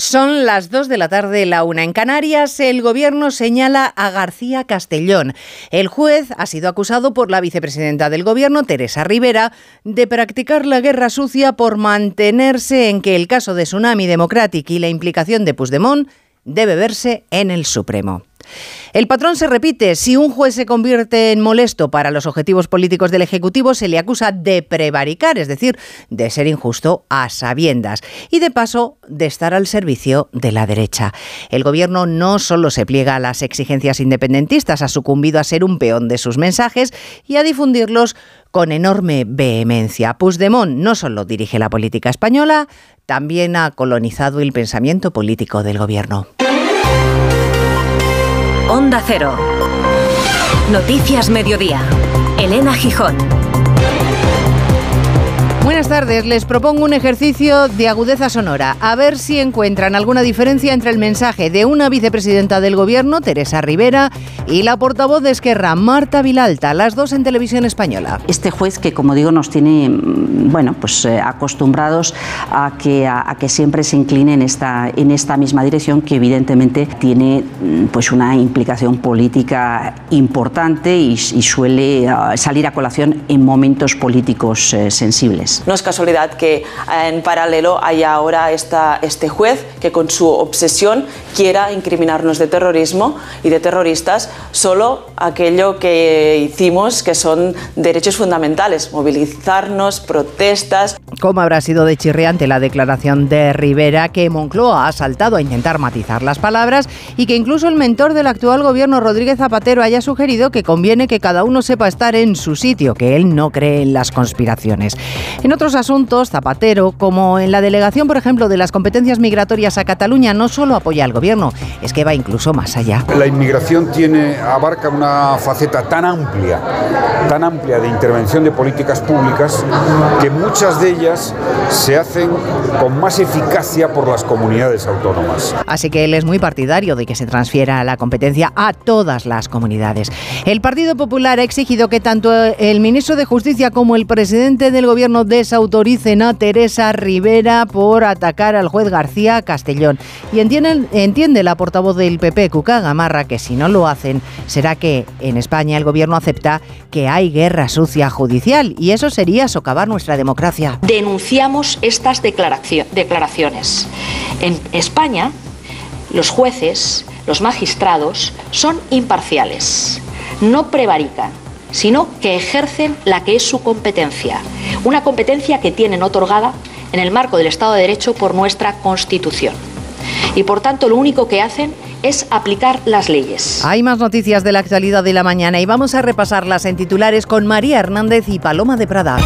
Son las 2 de la tarde, la una en Canarias. El gobierno señala a García Castellón. El juez ha sido acusado por la vicepresidenta del gobierno, Teresa Rivera, de practicar la guerra sucia por mantenerse en que el caso de Tsunami Democratic y la implicación de Puigdemont debe verse en el Supremo. El patrón se repite. Si un juez se convierte en molesto para los objetivos políticos del Ejecutivo, se le acusa de prevaricar, es decir, de ser injusto a sabiendas y de paso de estar al servicio de la derecha. El gobierno no solo se pliega a las exigencias independentistas, ha sucumbido a ser un peón de sus mensajes y a difundirlos con enorme vehemencia. Puigdemont no solo dirige la política española, también ha colonizado el pensamiento político del gobierno. Onda Cero. Noticias Mediodía. Elena Gijón. Buenas tardes, les propongo un ejercicio de agudeza sonora, a ver si encuentran alguna diferencia entre el mensaje de una vicepresidenta del gobierno, Teresa Rivera, y la portavoz de Esquerra, Marta Vilalta, las dos en televisión española. Este juez que, como digo, nos tiene mm, bueno, pues, eh, acostumbrados a que, a, que siempre se incline en esta, misma dirección, que evidentemente tiene mm, pues, una implicación política importante y, suele ah, salir a colación en momentos políticos eh, sensibles. No es casualidad que en paralelo haya ahora esta, este juez que con su obsesión quiera incriminarnos de terrorismo y de terroristas solo aquello que hicimos que son derechos fundamentales, movilizarnos, protestas. ¿Cómo habrá sido de chirriante la declaración de Rivera que Moncloa ha saltado a intentar matizar las palabras y que incluso el mentor del actual gobierno, Rodríguez Zapatero, haya sugerido que conviene que cada uno sepa estar en su sitio, que él no cree en las conspiraciones? En otros asuntos, Zapatero, como en la delegación, por ejemplo, de las competencias migratorias a Cataluña, no solo apoya al gobierno, es que va incluso más allá. La inmigración tiene, abarca una faceta tan amplia, tan amplia de intervención de políticas públicas, que muchas de ellas se hacen con más eficacia por las comunidades autónomas. Así que él es muy partidario de que se transfiera la competencia a todas las comunidades. El Partido Popular ha exigido que tanto el ministro de Justicia como el presidente del gobierno desautoricen a Teresa Rivera por atacar al juez García Castellón. Y entienden, entiende la portavoz del PP, Cuca Gamarra, que si no lo hacen, será que en España el gobierno acepta que hay guerra sucia judicial y eso sería socavar nuestra democracia. Denunciamos estas declaraciones. En España, los jueces, los magistrados, son imparciales, no prevarican sino que ejercen la que es su competencia, una competencia que tienen otorgada en el marco del Estado de Derecho por nuestra Constitución. Y por tanto lo único que hacen es aplicar las leyes. Hay más noticias de la actualidad de la mañana y vamos a repasarlas en titulares con María Hernández y Paloma de Prada.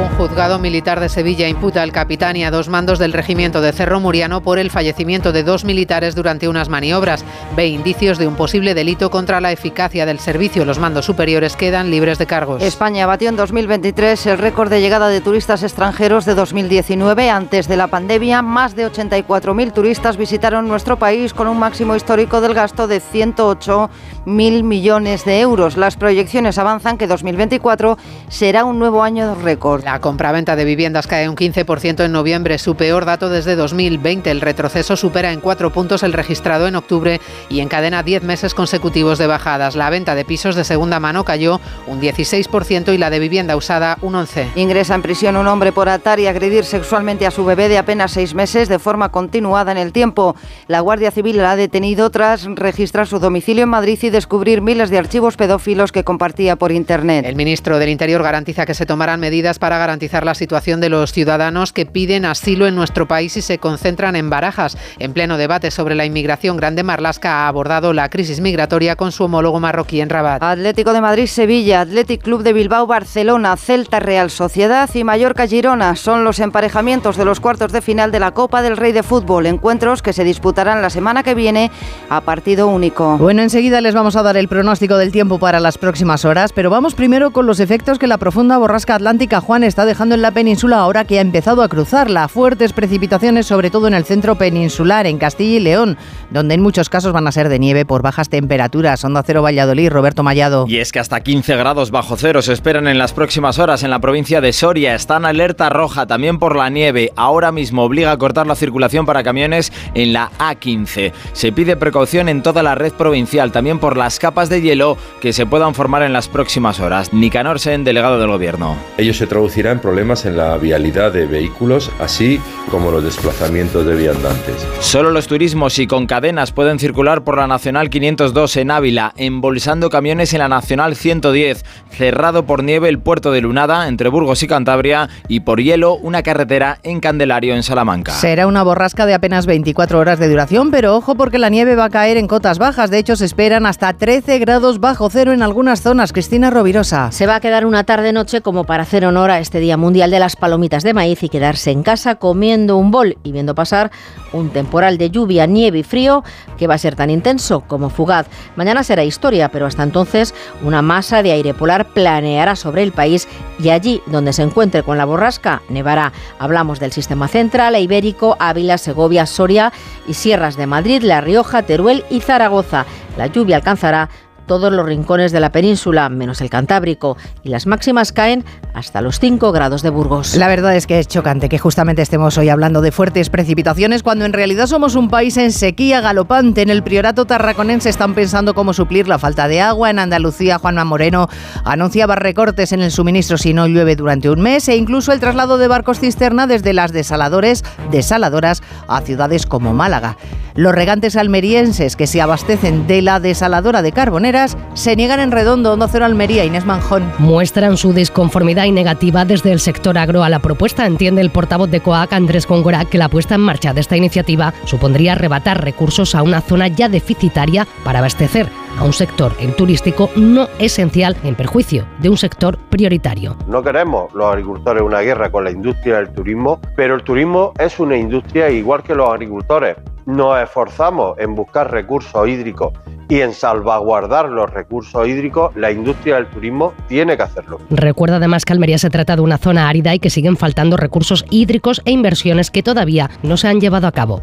Un juzgado militar de Sevilla imputa al capitán y a dos mandos del regimiento de Cerro Muriano por el fallecimiento de dos militares durante unas maniobras. Ve indicios de un posible delito contra la eficacia del servicio. Los mandos superiores quedan libres de cargos. España batió en 2023 el récord de llegada de turistas extranjeros de 2019. Antes de la pandemia, más de 84.000 turistas visitaron nuestro país con un máximo histórico del gasto de 108.000 millones de euros. Las proyecciones avanzan que 2024 será un nuevo año récord. La compraventa de viviendas cae un 15% en noviembre, su peor dato desde 2020. El retroceso supera en cuatro puntos el registrado en octubre y encadena 10 meses consecutivos de bajadas. La venta de pisos de segunda mano cayó un 16% y la de vivienda usada un 11%. Ingresa en prisión un hombre por atar y agredir sexualmente a su bebé de apenas seis meses de forma continuada en el tiempo. La Guardia Civil la ha detenido tras registrar su domicilio en Madrid y descubrir miles de archivos pedófilos que compartía por Internet. El ministro del Interior garantiza que se tomarán medidas para garantizar la situación de los ciudadanos que piden asilo en nuestro país y se concentran en barajas. En pleno debate sobre la inmigración, Grande Marlasca ha abordado la crisis migratoria con su homólogo marroquí en Rabat. Atlético de Madrid, Sevilla, Athletic Club de Bilbao, Barcelona, Celta Real Sociedad y Mallorca Girona son los emparejamientos de los cuartos de final de la Copa del Rey de Fútbol, encuentros que se disputarán la semana que viene a partido único. Bueno, enseguida les vamos a dar el pronóstico del tiempo para las próximas horas, pero vamos primero con los efectos que la profunda borrasca atlántica Juan está dejando en la península ahora que ha empezado a cruzarla. Fuertes precipitaciones, sobre todo en el centro peninsular, en Castilla y León, donde en muchos casos van a ser de nieve por bajas temperaturas. Onda Cero Valladolid, Roberto Mallado. Y es que hasta 15 grados bajo cero se esperan en las próximas horas en la provincia de Soria. Están alerta roja también por la nieve. Ahora mismo obliga a cortar la circulación para camiones en la A15. Se pide precaución en toda la red provincial, también por las capas de hielo que se puedan formar en las próximas horas. Nicanor Sen, delegado del gobierno. Ello se traducirá en problemas en la vialidad de vehículos, así como los desplazamientos de viandantes. Solo los turismos y con cadenas pueden circular por la Nacional 502 en Ávila, embolsando camiones en la Nacional 110, cerrado por nieve el puerto de Lunada entre Burgos y Cantabria y por hielo una carretera en Candelario en Salamanca. Será una borrasca de apenas 24 horas de duración, pero ojo porque la nieve va a caer en cotas bajas. De hecho, se esperan hasta 13 grados bajo cero en algunas zonas. Cristina Rovirosa. Se va a quedar una tarde-noche como para hacer honor a este Día Mundial de las Palomitas de Maíz y quedarse en casa comiendo un bol y viendo pasar un temporal de lluvia, nieve y frío que va a ser tan intenso como fugaz. Mañana será historia, pero hasta entonces una masa de aire polar planeará sobre el país y allí donde se encuentre con la borrasca nevará. Hablamos del sistema central, ibérico, Ávila, Segovia, Soria y sierras de Madrid, La Rioja, Teruel y Zaragoza. La lluvia alcanzará todos los rincones de la península, menos el Cantábrico, y las máximas caen hasta los 5 grados de Burgos. La verdad es que es chocante que justamente estemos hoy hablando de fuertes precipitaciones cuando en realidad somos un país en sequía galopante. En el Priorato Tarraconense están pensando cómo suplir la falta de agua. En Andalucía, Juanma Moreno anunciaba recortes en el suministro si no llueve durante un mes e incluso el traslado de barcos cisterna desde las desaladores, desaladoras a ciudades como Málaga. Los regantes almerienses que se abastecen de la desaladora de Carbonera se niegan en redondo. Onda Cero Almería, Inés Manjón. Muestran su disconformidad y negativa desde el sector agro a la propuesta. Entiende el portavoz de COAC, Andrés Góngora, que la puesta en marcha de esta iniciativa supondría arrebatar recursos a una zona ya deficitaria para abastecer a un sector, el turístico, no esencial en perjuicio de un sector prioritario. No queremos los agricultores una guerra con la industria del turismo, pero el turismo es una industria igual que los agricultores. Nos esforzamos en buscar recursos hídricos y en salvaguardar los recursos hídricos, la industria del turismo tiene que hacerlo. Recuerda además que Almería se trata de una zona árida y que siguen faltando recursos hídricos e inversiones que todavía no se han llevado a cabo.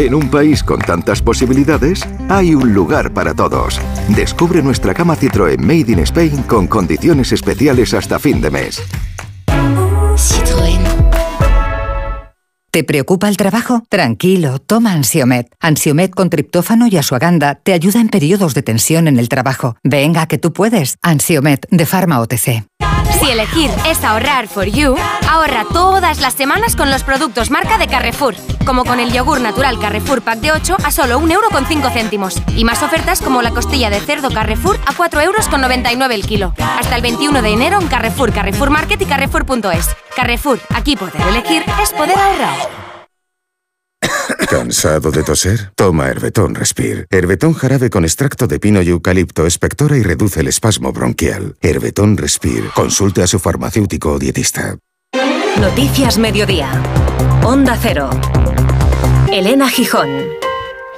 En un país con tantas posibilidades, hay un lugar para todos. Descubre nuestra cama Citroën Made in Spain con condiciones especiales hasta fin de mes. Citroën. ¿Te preocupa el trabajo? Tranquilo, toma Ansiomet. Ansiomet con triptófano y asuaganda te ayuda en periodos de tensión en el trabajo. Venga, que tú puedes. Ansiomet de Pharma OTC. Si elegir es ahorrar for you, ahorra todas las semanas con los productos marca de Carrefour, como con el yogur natural Carrefour Pack de 8 a solo 1,5 céntimos. Y más ofertas como la costilla de cerdo Carrefour a 4,99 euros el kilo. Hasta el 21 de enero en Carrefour, Carrefour Market y Carrefour.es. Carrefour, aquí poder elegir es poder ahorrar. ¿Cansado de toser? Toma Herbetón Respire. Herbetón jarabe con extracto de pino y eucalipto espectora y reduce el espasmo bronquial. Herbetón Respire. Consulte a su farmacéutico o dietista. Noticias Mediodía. Onda Cero. Elena Gijón.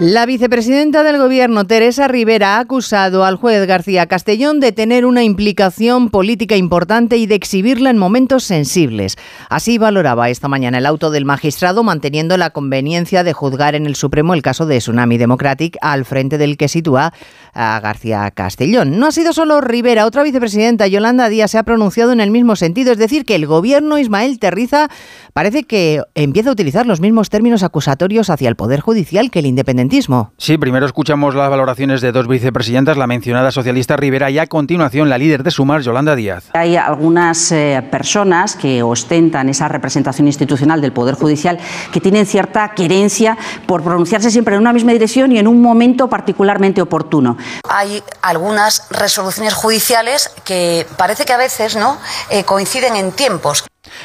La vicepresidenta del Gobierno, Teresa Rivera, ha acusado al juez García Castellón de tener una implicación política importante y de exhibirla en momentos sensibles. Así valoraba esta mañana el auto del magistrado, manteniendo la conveniencia de juzgar en el Supremo el caso de Tsunami Democratic, al frente del que sitúa a García Castellón. No ha sido solo Rivera, otra vicepresidenta, Yolanda Díaz, se ha pronunciado en el mismo sentido, es decir, que el Gobierno Ismael Terriza parece que empieza a utilizar los mismos términos acusatorios hacia el Poder Judicial que el Independiente independentismo. Sí, primero escuchamos las valoraciones de dos vicepresidentas, la mencionada socialista Rivera y a continuación la líder de Sumar, Yolanda Díaz. Hay algunas eh, personas que ostentan esa representación institucional del Poder Judicial que tienen cierta querencia por pronunciarse siempre en una misma dirección y en un momento particularmente oportuno. Hay algunas resoluciones judiciales que parece que a veces no eh, coinciden en tiempos.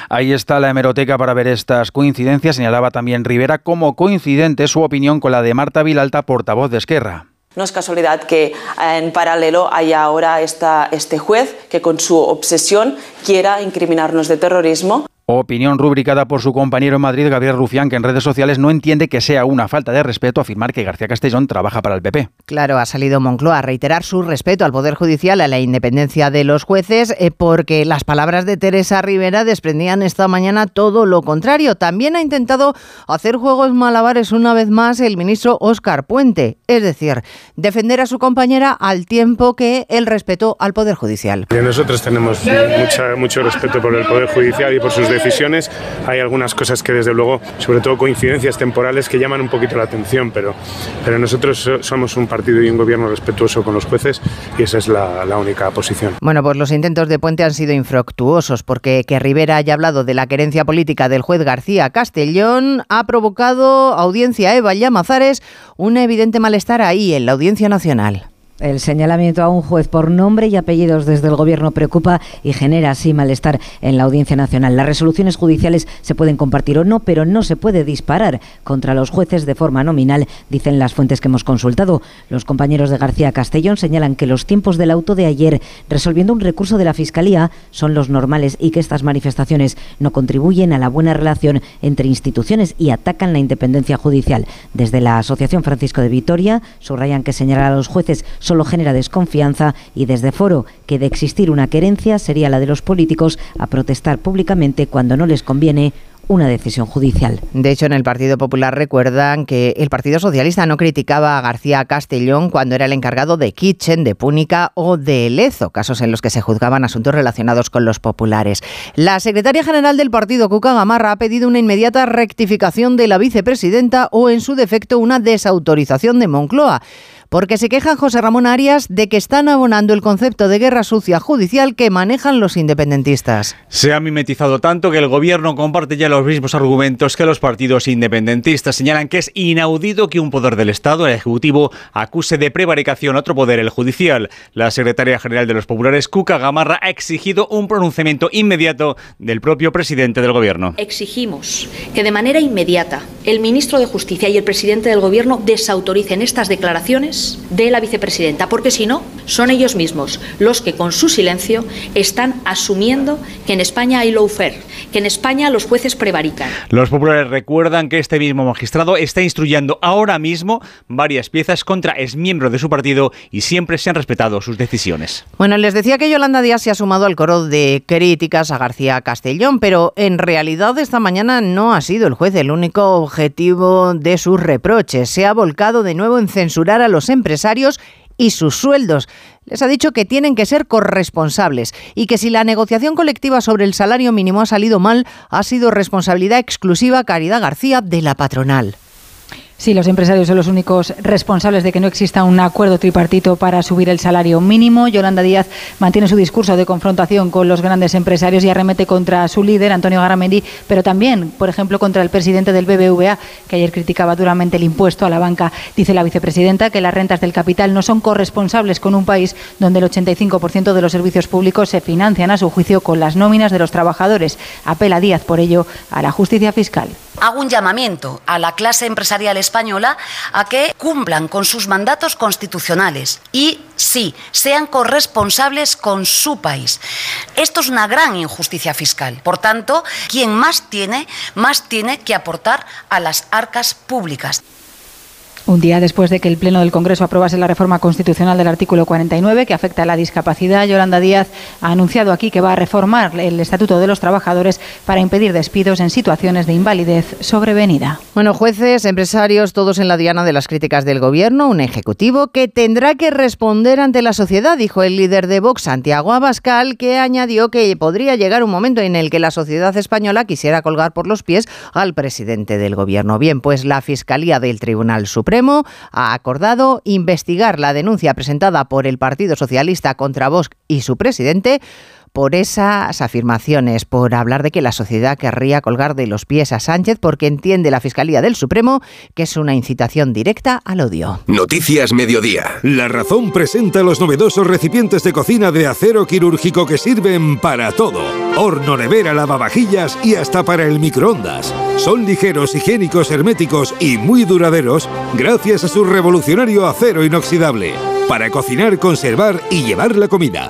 Ahí está la hemeroteca para ver estas coincidencias. Señalaba también Rivera como coincidente su opinión con la de Marta Vilalta, portavoz de Esquerra. No es casualidad que en paralelo haya ahora este juez que con su obsesión quiera incriminarnos de terrorismo. Opinión rubricada por su compañero en Madrid, Gabriel Rufián, que en redes sociales no entiende que sea una falta de respeto afirmar que García Castellón trabaja para el PP. Claro, ha salido Moncloa a reiterar su respeto al Poder Judicial, a la independencia de los jueces, eh, porque las palabras de Teresa Rivera desprendían esta mañana todo lo contrario. También ha intentado hacer juegos malabares una vez más el ministro Óscar Puente, es decir, defender a su compañera al tiempo que el respeto al Poder Judicial. Nosotros tenemos mucha, mucho respeto por el Poder Judicial y por sus decisiones. Hay algunas cosas que desde luego, sobre todo coincidencias temporales que llaman un poquito la atención, pero, pero nosotros somos un partido y un gobierno respetuoso con los jueces y esa es la, única posición. Bueno, pues los intentos de Puente han sido infructuosos porque que Rivera haya hablado de la querencia política del juez García Castellón ha provocado audiencia Eva Llamazares un evidente malestar ahí en la Audiencia Nacional. El señalamiento a un juez por nombre y apellidos desde el Gobierno preocupa y genera así malestar en la Audiencia Nacional. Las resoluciones judiciales se pueden compartir o no, pero no se puede disparar contra los jueces de forma nominal, dicen las fuentes que hemos consultado. Los compañeros de García Castellón señalan que los tiempos del auto de ayer, resolviendo un recurso de la Fiscalía, son los normales y que estas manifestaciones no contribuyen a la buena relación entre instituciones y atacan la independencia judicial. Desde la Asociación Francisco de Vitoria subrayan que señalar a los jueces solo genera desconfianza y desde Foro que de existir una querencia sería la de los políticos a protestar públicamente cuando no les conviene una decisión judicial. De hecho, en el Partido Popular recuerdan que el Partido Socialista no criticaba a García Castellón cuando era el encargado de Kitchen, de Púnica o de Lezo, casos en los que se juzgaban asuntos relacionados con los populares. La secretaria general del partido, Cuca Gamarra, ha pedido una inmediata rectificación de la vicepresidenta o, en su defecto, una desautorización de Moncloa porque se queja José Ramón Arias de que están abonando el concepto de guerra sucia judicial que manejan los independentistas. Se ha mimetizado tanto que el gobierno comparte ya los mismos argumentos que los partidos independentistas. Señalan que es inaudito que un poder del Estado, el Ejecutivo, acuse de prevaricación a otro poder, el judicial. La secretaria general de los populares, Cuca Gamarra, ha exigido un pronunciamiento inmediato del propio presidente del gobierno. Exigimos que de manera inmediata el ministro de Justicia y el presidente del gobierno desautoricen estas declaraciones de la vicepresidenta, porque si no, son ellos mismos los que con su silencio están asumiendo que en España hay lawfare, que en España los jueces prevarican. Los populares recuerdan que este mismo magistrado está instruyendo ahora mismo varias piezas contra exmiembros de su partido y siempre se han respetado sus decisiones. Bueno, les decía que Yolanda Díaz se ha sumado al coro de críticas a García Castellón, pero en realidad esta mañana no ha sido el juez el único objetivo de sus reproches. Se ha volcado de nuevo en censurar a los empresarios y sus sueldos. Les ha dicho que tienen que ser corresponsables y que si la negociación colectiva sobre el salario mínimo ha salido mal, ha sido responsabilidad exclusiva Caridad García de la patronal. Sí, los empresarios son los únicos responsables de que no exista un acuerdo tripartito para subir el salario mínimo. Yolanda Díaz mantiene su discurso de confrontación con los grandes empresarios y arremete contra su líder, Antonio Garamendi, pero también, por ejemplo, contra el presidente del BBVA, que ayer criticaba duramente el impuesto a la banca. Dice la vicepresidenta que las rentas del capital no son corresponsables con un país donde el 85% de los servicios públicos se financian, a su juicio, con las nóminas de los trabajadores. Apela Díaz, por ello, a la justicia fiscal. Hago un llamamiento a la clase empresarial española a que cumplan con sus mandatos constitucionales y, sí, sean corresponsables con su país. Esto es una gran injusticia fiscal. Por tanto, quien más tiene, más tiene que aportar a las arcas públicas. Un día después de que el Pleno del Congreso aprobase la reforma constitucional del artículo 49 que afecta a la discapacidad, Yolanda Díaz ha anunciado aquí que va a reformar el Estatuto de los Trabajadores para impedir despidos en situaciones de invalidez sobrevenida. Bueno, jueces, empresarios, todos en la diana de las críticas del Gobierno, un ejecutivo que tendrá que responder ante la sociedad, dijo el líder de Vox, Santiago Abascal, que añadió que podría llegar un momento en el que la sociedad española quisiera colgar por los pies al presidente del Gobierno. Bien, pues la Fiscalía del Tribunal Supremo Ha acordado investigar la denuncia presentada por el Partido Socialista contra Bosch y su presidente por esas afirmaciones, por hablar de que la sociedad querría colgar de los pies a Sánchez porque entiende la Fiscalía del Supremo que es una incitación directa al odio. Noticias Mediodía. La Razón presenta los novedosos recipientes de cocina de acero quirúrgico que sirven para todo. Horno, nevera, lavavajillas y hasta para el microondas. Son ligeros, higiénicos, herméticos y muy duraderos gracias a su revolucionario acero inoxidable para cocinar, conservar y llevar la comida.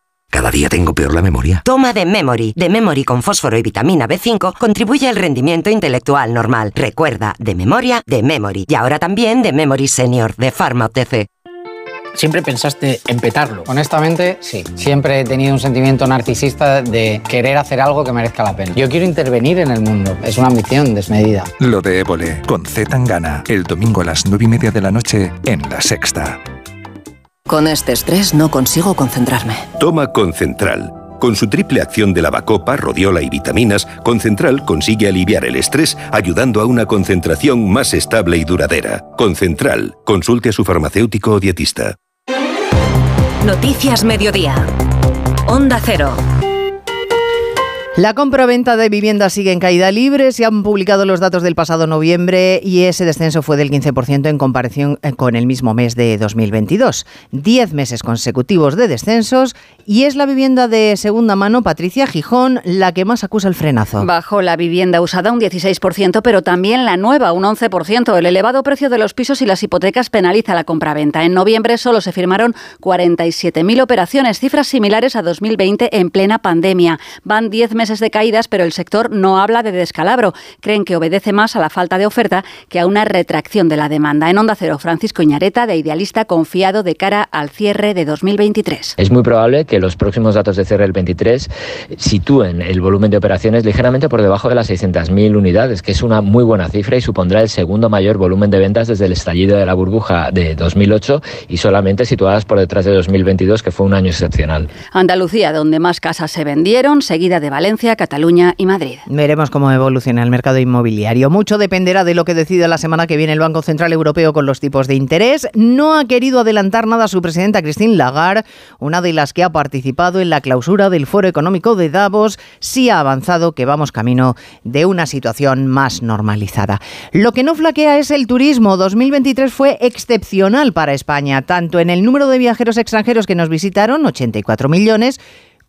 Cada día tengo peor la memoria. Toma de Memory. De Memory con fósforo y vitamina B5 contribuye al rendimiento intelectual normal. Recuerda, de memoria, de Memory. Y ahora también de Memory Senior, de Pharma OTC. ¿Siempre pensaste en petarlo? Honestamente, sí. Siempre he tenido un sentimiento narcisista de querer hacer algo que merezca la pena. Yo quiero intervenir en el mundo. Es una ambición desmedida. Lo de Évole, con Z Tangana, el domingo a las 9 y media de la noche en La Sexta. Con este estrés no consigo concentrarme. Toma Concentral. Con su triple acción de lavacopa, rodiola y vitaminas, Concentral consigue aliviar el estrés ayudando a una concentración más estable y duradera. Concentral. Consulte a su farmacéutico o dietista. Noticias Mediodía. Onda Cero. La compra-venta de viviendas sigue en caída libre. Se han publicado los datos del pasado noviembre y ese descenso fue del 15% en comparación eh, con el mismo mes de 2022. Diez meses consecutivos de descensos y es la vivienda de segunda mano, Patricia Gijón, la que más acusa el frenazo. Bajo la vivienda usada un 16%, pero también la nueva un 11%. El elevado precio de los pisos y las hipotecas penaliza la compra-venta. En noviembre solo se firmaron 47.000 operaciones, cifras similares a 2020 en plena pandemia. Van 10 meses de caídas, pero el sector no habla de descalabro. Creen que obedece más a la falta de oferta que a una retracción de la demanda. En Onda Cero, Francisco Iñareta, de Idealista, confiado de cara al cierre de 2023. Es muy probable que los próximos datos de cierre del 23 sitúen el volumen de operaciones ligeramente por debajo de las 600.000 unidades, que es una muy buena cifra y supondrá el segundo mayor volumen de ventas desde el estallido de la burbuja de 2008 y solamente situadas por detrás de 2022, que fue un año excepcional. Andalucía, donde más casas se vendieron, seguida de Valencia Cataluña y Madrid. Veremos cómo evoluciona el mercado inmobiliario. Mucho dependerá de lo que decida la semana que viene el Banco Central Europeo con los tipos de interés. No ha querido adelantar nada su presidenta Christine Lagarde, una de las que ha participado en la clausura del Foro Económico de Davos. Sí ha avanzado que vamos camino de una situación más normalizada. Lo que no flaquea es el turismo. 2023 fue excepcional para España, tanto en el número de viajeros extranjeros que nos visitaron, 84 millones,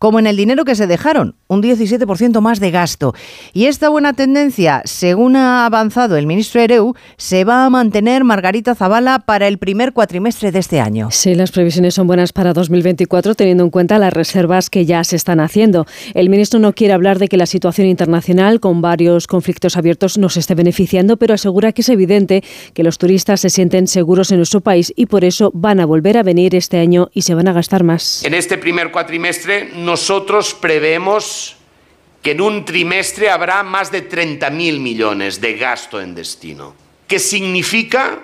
como en el dinero que se dejaron, un 17% más de gasto. Y esta buena tendencia, según ha avanzado el ministro Ereu, se va a mantener Margarita Zavala para el primer cuatrimestre de este año. Sí, las previsiones son buenas para 2024 teniendo en cuenta las reservas que ya se están haciendo. El ministro no quiere hablar de que la situación internacional con varios conflictos abiertos nos esté beneficiando, pero asegura que es evidente que los turistas se sienten seguros en nuestro país y por eso van a volver a venir este año y se van a gastar más. En este primer cuatrimestre nosotros prevemos que en un trimestre habrá más de 30.000 millones de gasto en destino, que significa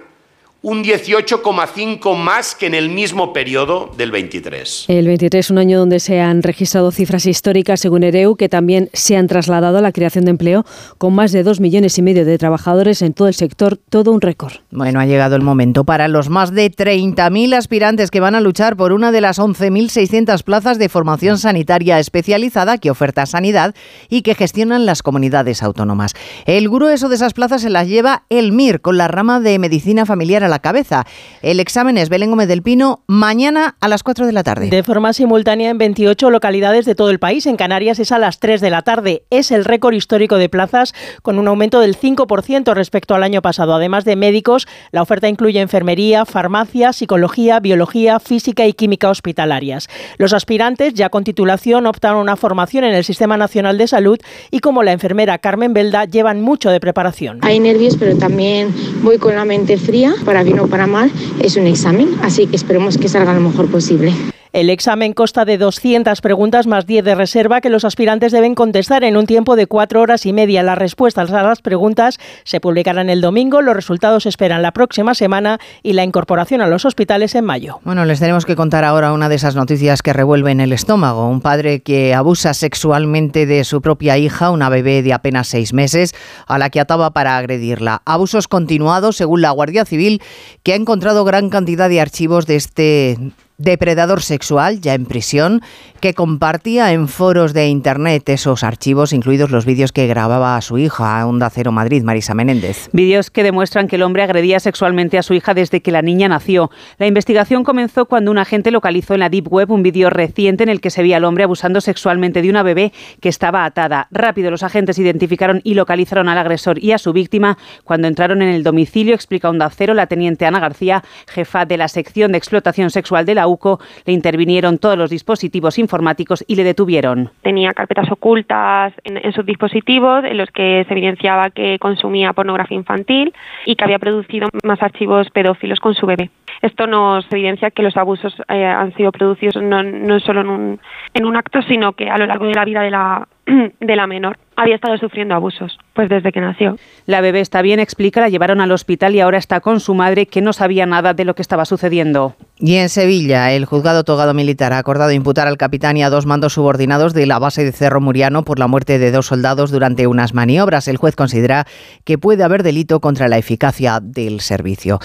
un 18,5 más que en el mismo periodo del 23. El 23 es un año donde se han registrado cifras históricas, según EREU, que también se han trasladado a la creación de empleo, con más de dos millones y medio de trabajadores en todo el sector, todo un récord. Bueno, ha llegado el momento para los más de 30.000 aspirantes que van a luchar por una de las 11.600 plazas de formación sanitaria especializada que oferta Sanidad y que gestionan las comunidades autónomas. El grueso de esas plazas se las lleva el MIR, con la rama de medicina familiar a la cabeza. El examen es Belén Gómez del Pino mañana a las 4 de la tarde. De forma simultánea en 28 localidades de todo el país. En Canarias es a las 3 de la tarde. Es el récord histórico de plazas con un aumento del 5% respecto al año pasado. Además de médicos, la oferta incluye enfermería, farmacia, psicología, biología, física y química hospitalarias. Los aspirantes, ya con titulación, optan a una formación en el Sistema Nacional de Salud y como la enfermera Carmen Belda, llevan mucho de preparación. Hay nervios, pero también voy con la mente fría para bien o para mal, es un examen, así que esperemos que salga lo mejor posible. El examen consta de 200 preguntas más 10 de reserva que los aspirantes deben contestar en un tiempo de cuatro horas y media. Las respuestas a las preguntas se publicarán el domingo, los resultados se esperan la próxima semana y la incorporación a los hospitales en mayo. Bueno, les tenemos que contar ahora una de esas noticias que revuelven el estómago. Un padre que abusa sexualmente de su propia hija, una bebé de apenas seis meses, a la que ataba para agredirla. Abusos continuados, según la Guardia Civil, que ha encontrado gran cantidad de archivos de este depredador sexual, ya en prisión, que compartía en foros de internet esos archivos, incluidos los vídeos que grababa a su hija, Onda Cero Madrid, Marisa Menéndez. Vídeos que demuestran que el hombre agredía sexualmente a su hija desde que la niña nació. La investigación comenzó cuando un agente localizó en la Deep Web un vídeo reciente en el que se veía al hombre abusando sexualmente de una bebé que estaba atada. Rápido los agentes identificaron y localizaron al agresor y a su víctima cuando entraron en el domicilio, explica Onda Cero la teniente Ana García, jefa de la sección de explotación sexual de la Le intervinieron todos los dispositivos informáticos y le detuvieron. Tenía carpetas ocultas en, en sus dispositivos en los que se evidenciaba que consumía pornografía infantil y que había producido más archivos pedófilos con su bebé. Esto nos evidencia que los abusos eh, han sido producidos no, no solo en un, en un acto, sino que a lo largo de la vida de la, de la menor había estado sufriendo abusos, pues desde que nació. La bebé está bien, explica, la llevaron al hospital y ahora está con su madre que no sabía nada de lo que estaba sucediendo. Y en Sevilla, el juzgado togado militar ha acordado imputar al capitán y a dos mandos subordinados de la base de Cerro Muriano por la muerte de dos soldados durante unas maniobras. El juez considera que puede haber delito contra la eficacia del servicio.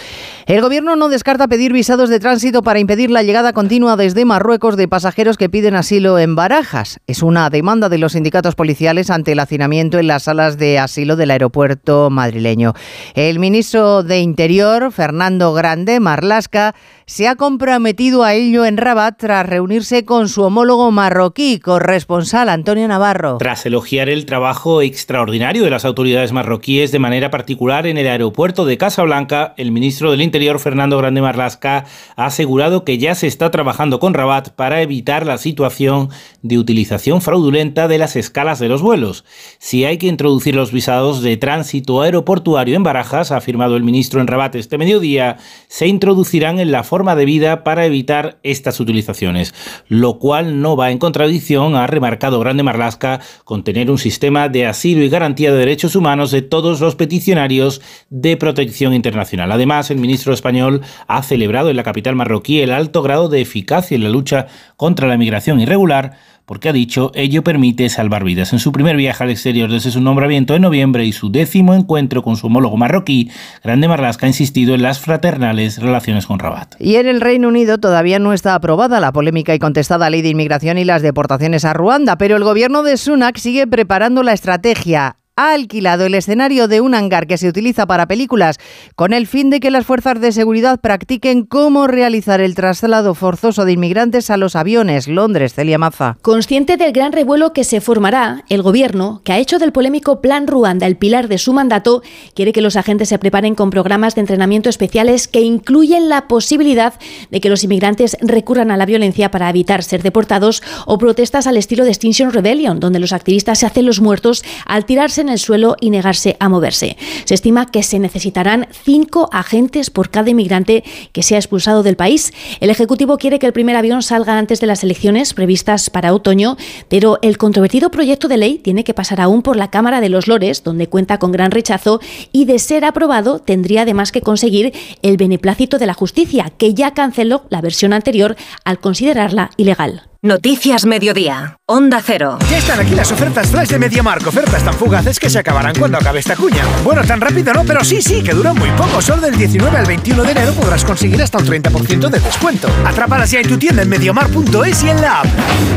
El gobierno no descarta pedir visados de tránsito para impedir la llegada continua desde Marruecos de pasajeros que piden asilo en Barajas. Es una demanda de los sindicatos policiales ante el hacinamiento en las salas de asilo del aeropuerto madrileño. El ministro de Interior, Fernando Grande Marlasca, se ha comprometido a ello en Rabat tras reunirse con su homólogo marroquí, corresponsal Antonio Navarro. Tras elogiar el trabajo extraordinario de las autoridades marroquíes, de manera particular en el aeropuerto de Casablanca, el ministro del Interior, Fernando Grande Marlasca, ha asegurado que ya se está trabajando con Rabat para evitar la situación de utilización fraudulenta de las escalas de los vuelos. Si hay que introducir los visados de tránsito aeroportuario en Barajas, ha afirmado el ministro en Rabat este mediodía, se introducirán en la forma de vida para evitar estas utilizaciones, lo cual no va en contradicción, ha remarcado Grande Marlasca, con tener un sistema de asilo y garantía de derechos humanos de todos los peticionarios de protección internacional. Además, el ministro español ha celebrado en la capital marroquí el alto grado de eficacia en la lucha contra la migración irregular, porque ha dicho ello permite salvar vidas. En su primer viaje al exterior desde su nombramiento en noviembre y su décimo encuentro con su homólogo marroquí, Grande Marlasca ha insistido en las fraternales relaciones con Rabat. Y en el Reino Unido todavía no está aprobada la polémica y contestada ley de inmigración y las deportaciones a Ruanda, pero el gobierno de Sunak sigue preparando la estrategia ha alquilado el escenario de un hangar que se utiliza para películas con el fin de que las fuerzas de seguridad practiquen cómo realizar el traslado forzoso de inmigrantes a los aviones. Londres, Celia Maza. Consciente del gran revuelo que se formará, el gobierno, que ha hecho del polémico Plan Ruanda el pilar de su mandato, quiere que los agentes se preparen con programas de entrenamiento especiales que incluyen la posibilidad de que los inmigrantes recurran a la violencia para evitar ser deportados o protestas al estilo de Extinction Rebellion, donde los activistas se hacen los muertos al tirarse en el suelo y negarse a moverse. Se estima que se necesitarán cinco agentes por cada inmigrante que sea expulsado del país. El Ejecutivo quiere que el primer avión salga antes de las elecciones previstas para otoño, pero el controvertido proyecto de ley tiene que pasar aún por la Cámara de los Lores, donde cuenta con gran rechazo, y de ser aprobado tendría además que conseguir el beneplácito de la justicia, que ya canceló la versión anterior al considerarla ilegal. Noticias Mediodía. Onda Cero. Ya están aquí las ofertas flash de MediaMark. Ofertas tan fugaces que se acabarán cuando acabe esta cuña. Bueno, tan rápido no, pero sí, sí, que duran muy poco. Solo del 19 al 21 de enero podrás conseguir hasta un 30% de descuento. Atrápalas ya en tu tienda en MediaMark.es y en la app.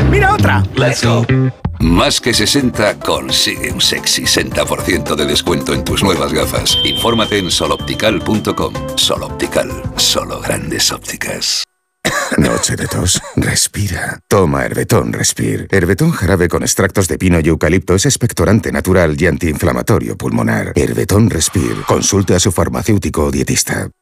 ¡Mira otra! Let's go. Más que 60 consigue un sexy 60% de descuento en tus nuevas gafas. Infórmate en soloptical.com. Soloptical, solo grandes ópticas. Noche de tos. Respira. Toma Herbetón Respir. Herbetón jarabe con extractos de pino y eucalipto es expectorante natural y antiinflamatorio pulmonar. Herbetón Respir. Consulte a su farmacéutico o dietista.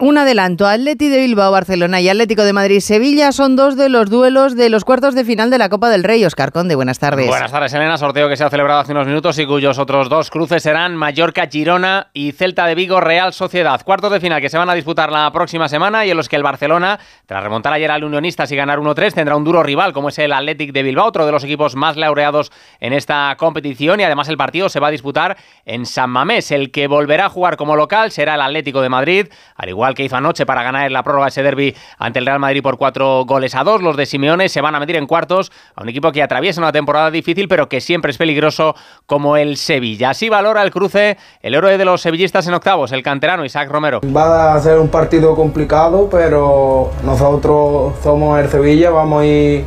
Un adelanto, Atleti de Bilbao, Barcelona y Atlético de Madrid, Sevilla son dos de los duelos de los cuartos de final de la Copa del Rey. Oscar Conde, buenas tardes. Buenas tardes, Elena. Sorteo que se ha celebrado hace unos minutos y cuyos otros dos cruces serán Mallorca, Girona y Celta de Vigo, Real Sociedad. Cuartos de final que se van a disputar la próxima semana y en los que el Barcelona, tras remontar ayer al Unionistas y ganar 1-3, tendrá un duro rival como es el Athletic de Bilbao, otro de los equipos más laureados en esta competición y además el partido se va a disputar en San Mamés. El que volverá a jugar como local será el Atlético de Madrid, al igual que hizo anoche para ganar la prórroga ese derby ante el Real Madrid por cuatro goles a dos. Los de Simeone se van a medir en cuartos a un equipo que atraviesa una temporada difícil, pero que siempre es peligroso como el Sevilla. Así valora el cruce el héroe de los sevillistas en octavos, el canterano Isaac Romero. Va a ser un partido complicado, pero nosotros somos el Sevilla, vamos a ir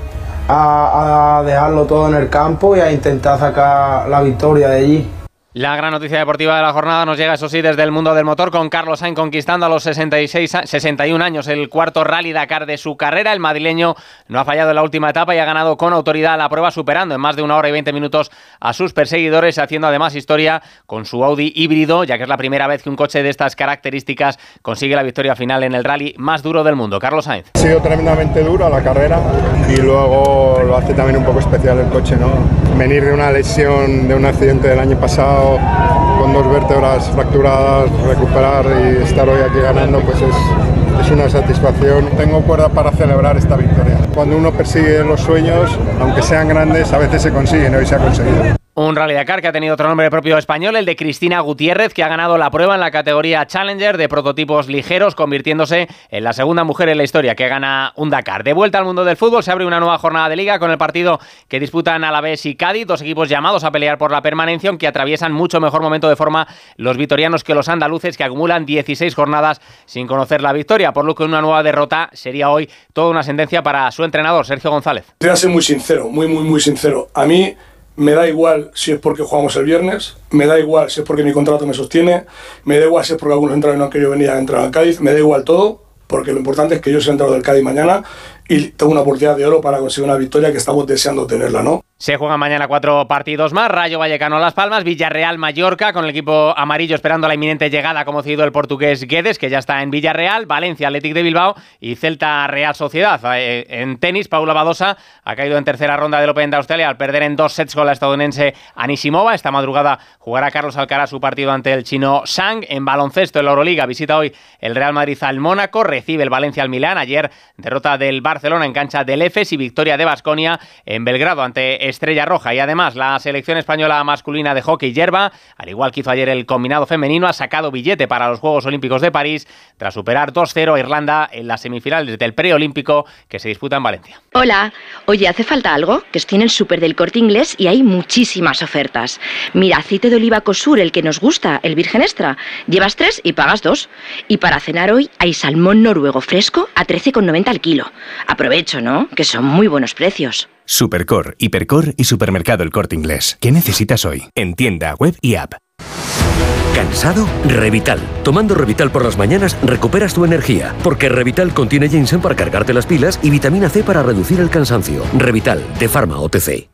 a, a dejarlo todo en el campo y a intentar sacar la victoria de allí. La gran noticia deportiva de la jornada nos llega, eso sí, desde el mundo del motor, con Carlos Sainz conquistando a los 66, 61 años el cuarto Rally Dakar de su carrera. El madrileño no ha fallado en la última etapa y ha ganado con autoridad la prueba, superando en más de una hora y 20 minutos a sus perseguidores, haciendo además historia con su Audi híbrido, ya que es la primera vez que un coche de estas características consigue la victoria final en el rally más duro del mundo. Carlos Sainz. Ha sido tremendamente dura la carrera y luego lo hace también un poco especial el coche, ¿no? Venir de una lesión, de un accidente del año pasado con dos vértebras fracturadas, recuperar y estar hoy aquí ganando, pues es, es una satisfacción. Tengo cuerda para celebrar esta victoria. Cuando uno persigue los sueños, aunque sean grandes, a veces se consiguen, hoy se ha conseguido. Un Rally Dakar que ha tenido otro nombre propio español, el de Cristina Gutiérrez, que ha ganado la prueba en la categoría Challenger de prototipos ligeros, convirtiéndose en la segunda mujer en la historia que gana un Dakar. De vuelta al mundo del fútbol, se abre una nueva jornada de liga con el partido que disputan Alavés y Cádiz, dos equipos llamados a pelear por la permanencia, aunque atraviesan mucho mejor momento de forma los vitorianos que los andaluces, que acumulan 16 jornadas sin conocer la victoria, por lo que una nueva derrota sería hoy toda una sentencia para su entrenador, Sergio González. Ser muy sincero, muy, muy, muy sincero. A mí me da igual si es porque jugamos el viernes, me da igual si es porque mi contrato me sostiene, me da igual si es porque algunos entrenadores no han querido venir a entrar al Cádiz, me da igual todo, porque lo importante es que yo sea entrado del Cádiz mañana y tengo una oportunidad de oro para conseguir una victoria que estamos deseando tenerla, ¿no? Se juegan mañana cuatro partidos más. Rayo Vallecano Las Palmas, Villarreal Mallorca, con el equipo amarillo esperando la inminente llegada, como cedido el portugués Guedes, que ya está en Villarreal, Valencia Athletic de Bilbao y Celta Real Sociedad. Eh, en tenis, Paula Badosa ha caído en tercera ronda del Open de Australia al perder en dos sets con la estadounidense Anisimova. Esta madrugada jugará Carlos Alcaraz su partido ante el chino Sang. En baloncesto, el Euroliga visita hoy el Real Madrid al Mónaco, recibe el Valencia al Milán. Ayer derrota del Barcelona en cancha del EFES y victoria de Basconia en Belgrado ante Estrella Roja. Y además, la selección española masculina de hockey hierba, al igual que hizo ayer el combinado femenino, ha sacado billete para los Juegos Olímpicos de París tras superar 2-0 a Irlanda en las semifinales del preolímpico que se disputa en Valencia. Hola, oye, ¿hace falta algo? Que estoy en el súper del corte inglés y hay muchísimas ofertas. Mira, aceite de oliva Cosur, el que nos gusta, el virgen extra. Llevas tres y pagas dos. Y para cenar hoy hay salmón noruego fresco a 13,90 al kilo. Aprovecho, ¿no? Que son muy buenos precios. Supercor, Hipercor y Supermercado El Corte Inglés. ¿Qué necesitas hoy? En tienda, web y app. ¿Cansado? Revital. Tomando Revital por las mañanas recuperas tu energía, porque Revital contiene ginseng para cargarte las pilas y vitamina C para reducir el cansancio. Revital, de Pharma OTC.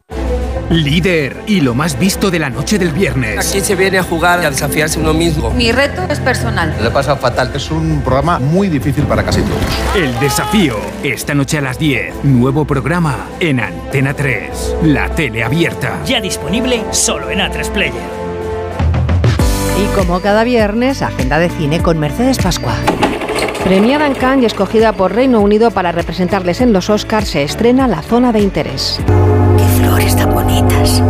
Líder y lo más visto de la noche del viernes. Aquí se viene a jugar y a desafiarse uno mismo. Mi reto es personal. Le pasa fatal. Es un programa muy difícil para casi todos. El desafío. Esta noche a las 10. Nuevo programa en Antena 3. La tele abierta. Ya disponible solo en A3 Player. Y como cada viernes, agenda de cine con Mercedes Pascua. Premiada en Cannes y escogida por Reino Unido para representarles en los Oscars, se estrena La Zona de Interés. Flores tan bonitas.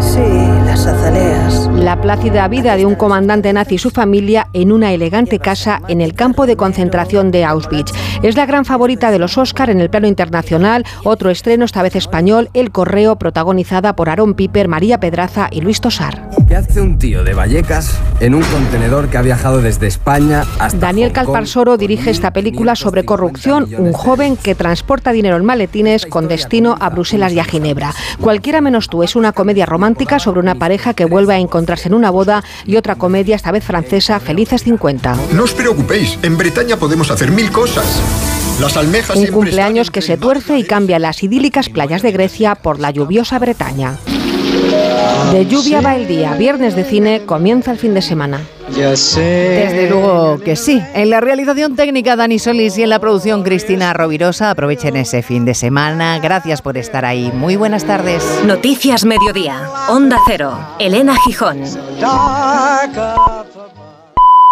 Sí, las azaleas. La plácida vida de un comandante nazi y su familia en una elegante casa en el campo de concentración de Auschwitz. Es la gran favorita de los Oscar en el plano internacional. Otro estreno, esta vez español, El Correo, protagonizada por Aaron Piper, María Pedraza y Luis Tosar. ¿Qué hace un tío de Vallecas en un contenedor que ha viajado desde España hasta Daniel? Calparsoro dirige esta película sobre corrupción, un joven que transporta dinero en maletines con destino a Bruselas y a Ginebra. Cualquiera menos tú es una comedia romántica sobre una pareja que vuelve a encontrarse en una boda y otra comedia, esta vez francesa, Felices 50. No os preocupéis, en Bretaña podemos hacer mil cosas. Las almejas Un cumpleaños que se tuerce y cambia las idílicas playas de Grecia por la lluviosa Bretaña. De lluvia va el día, viernes de cine, comienza el fin de semana. Desde luego que sí. En la realización técnica Dani Solís y en la producción Cristina Rovirosa. Aprovechen ese fin de semana. Gracias por estar ahí. Muy buenas tardes. Noticias Mediodía. Onda Cero. Elena Gijón. dark up